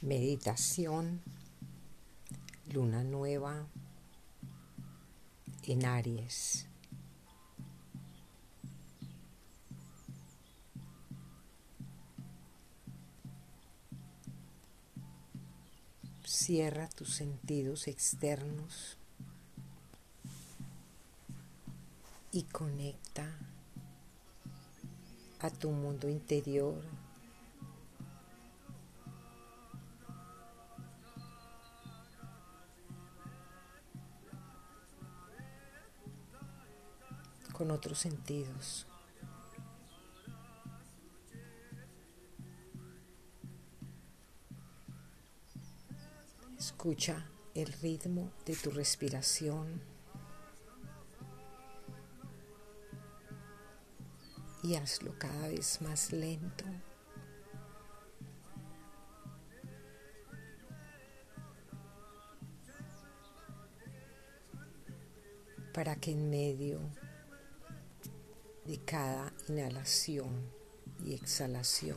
Meditación, luna nueva en Aries. Cierra tus sentidos externos y conecta a tu mundo interior otros sentidos. Escucha el ritmo de tu respiración y hazlo cada vez más lento. para que en medio de cada inhalación y exhalación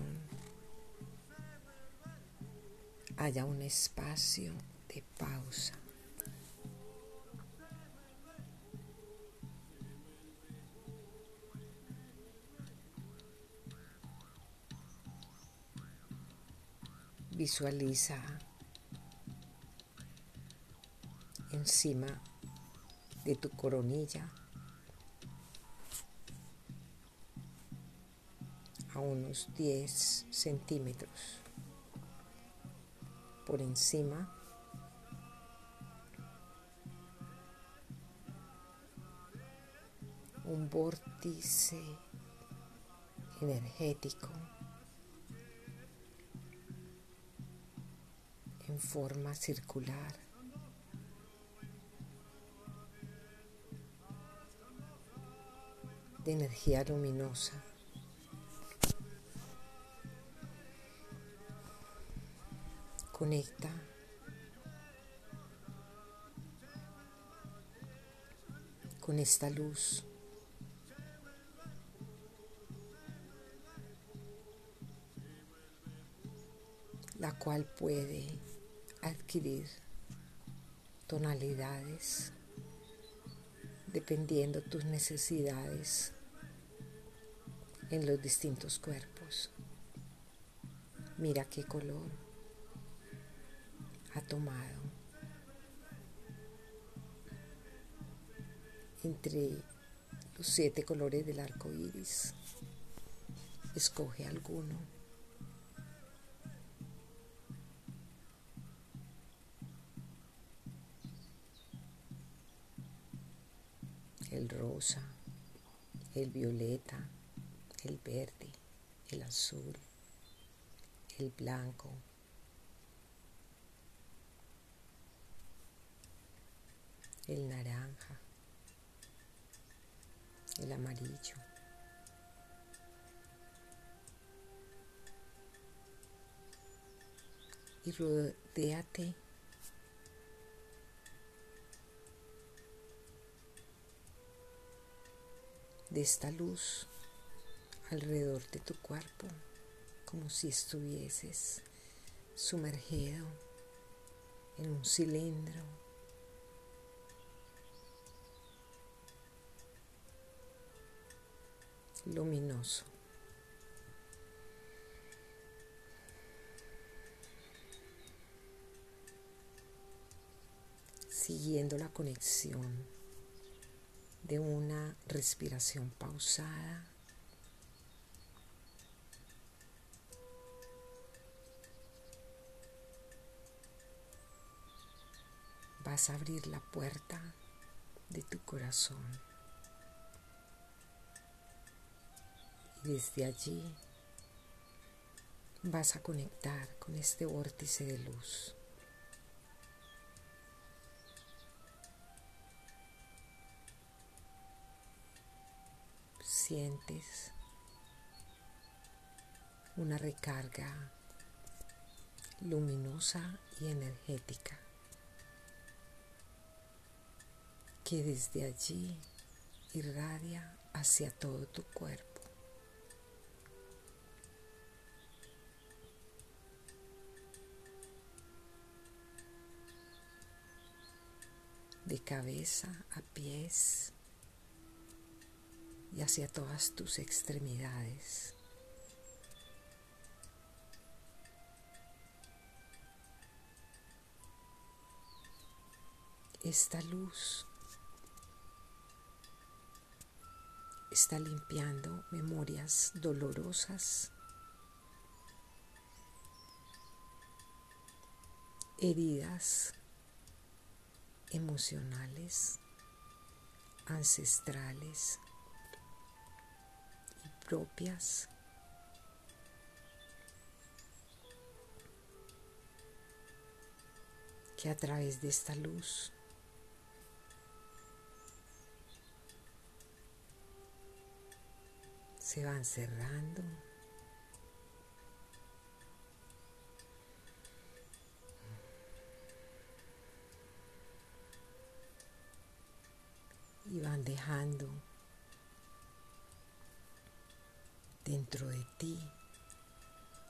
haya un espacio de pausa. Visualiza encima de tu coronilla unos 10 centímetros por encima. Un vórtice energético en forma circular. De energía luminosa conecta con esta luz. la cual puede adquirir tonalidades dependiendo tus necesidades en los distintos cuerpos. Mira qué color ha tomado entre los siete colores del arco iris. Escoge alguno. El rosa, el violeta, el verde, el azul, el blanco, el naranja, el amarillo. Y rodeate de esta luz alrededor de tu cuerpo, como si estuvieses sumergido en un cilindro luminoso. Siguiendo la conexión de una respiración pausada. Vas a abrir la puerta de tu corazón. Desde allí vas a conectar con este vórtice de luz. Sientes una recarga luminosa y energética que desde allí irradia hacia todo tu cuerpo. De cabeza a pies y hacia todas tus extremidades. Esta luz está limpiando memorias dolorosas, heridas emocionales, ancestrales y propias. que a través de esta luz se van cerrando. Dejando dentro de ti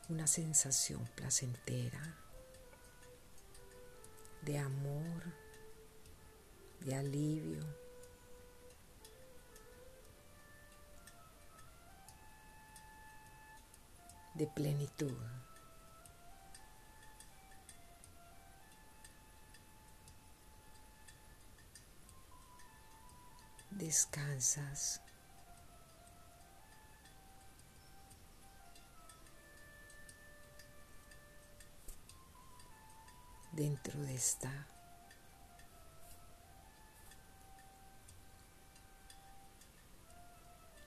una sensación placentera de amor, de alivio, de plenitud. Descansas. dentro de esta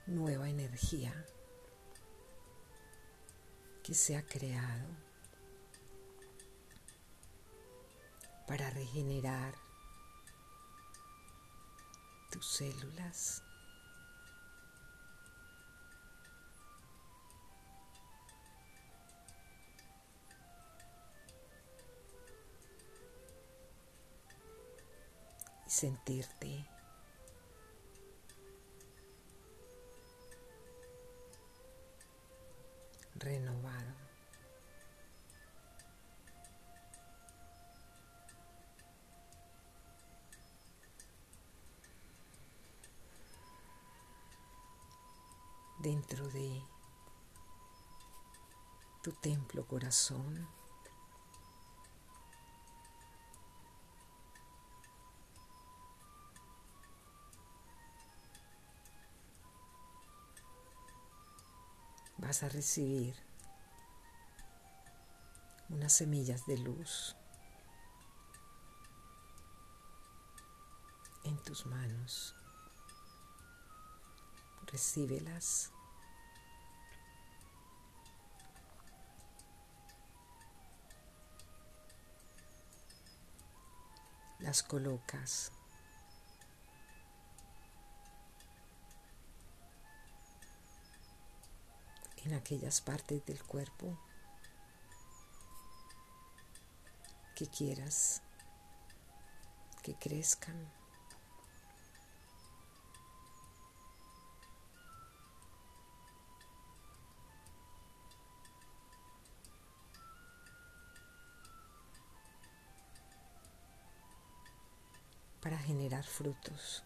nueva energía que se ha creado para regenerar tus células. y sentirte tu templo corazón. vas a recibir unas semillas de luz en tus manos. Recíbelas. Las colocas en aquellas partes del cuerpo que quieras que crezcan. Frutos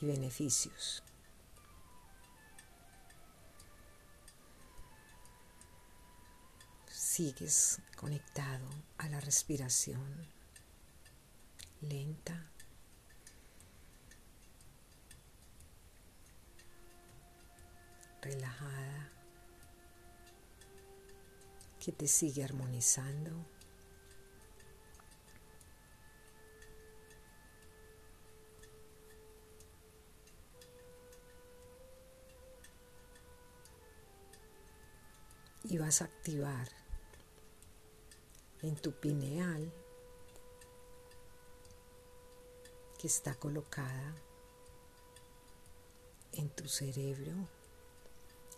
y beneficios. sigues conectado a la respiración lenta. relajada, que te sigue armonizando. Y vas a activar en tu pineal que está colocada en tu cerebro,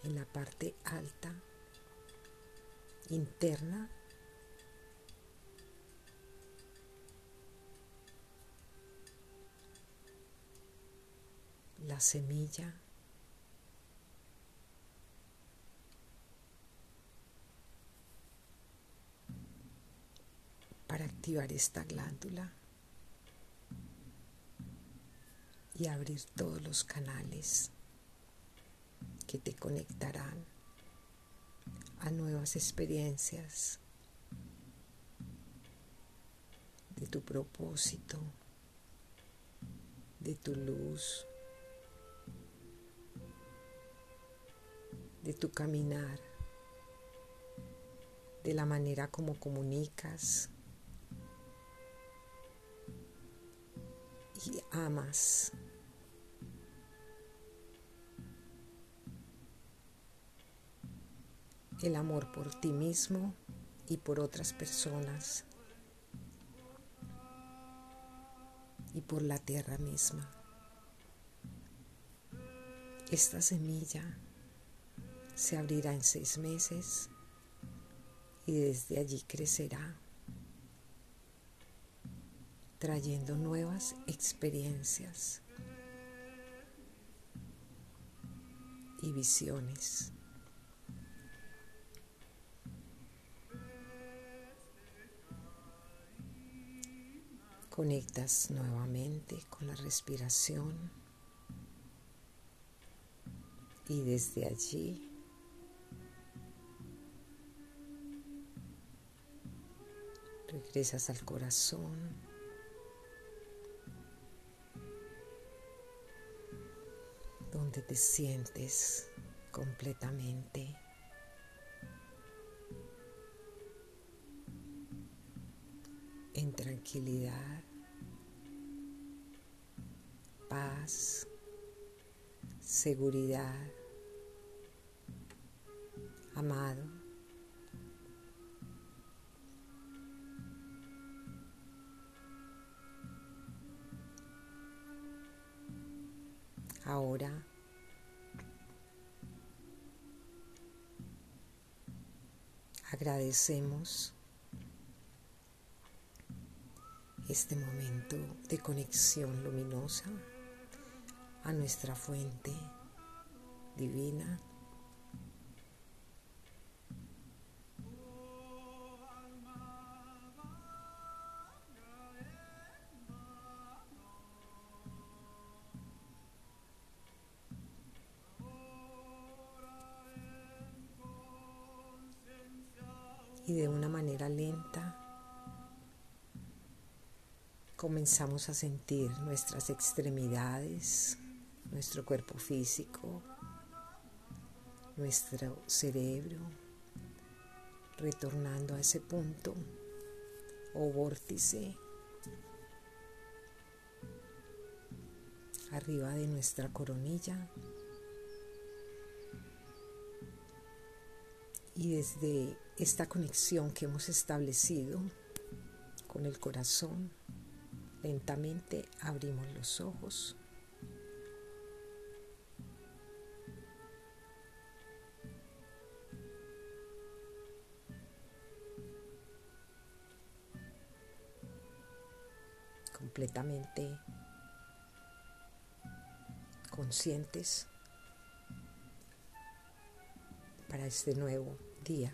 en la parte alta, interna. La semilla para activar esta glándula y abrir todos los canales que te conectarán a nuevas experiencias de tu propósito, de tu luz, de tu caminar, de la manera como comunicas y amas. El amor por ti mismo y por otras personas y por la tierra misma. Esta semilla se abrirá en seis meses y desde allí crecerá, trayendo nuevas experiencias y visiones. Conectas nuevamente con la respiración y desde allí regresas al corazón. Donde te sientes completamente en tranquilidad, paz, seguridad, amado. Ahora agradecemos este momento de conexión luminosa a nuestra fuente divina comenzamos a sentir nuestras extremidades, nuestro cuerpo físico, nuestro cerebro, retornando a ese punto o vórtice arriba de nuestra coronilla. Y desde esta conexión que hemos establecido con el corazón, lentamente abrimos los ojos. completamente conscientes para este nuevo día.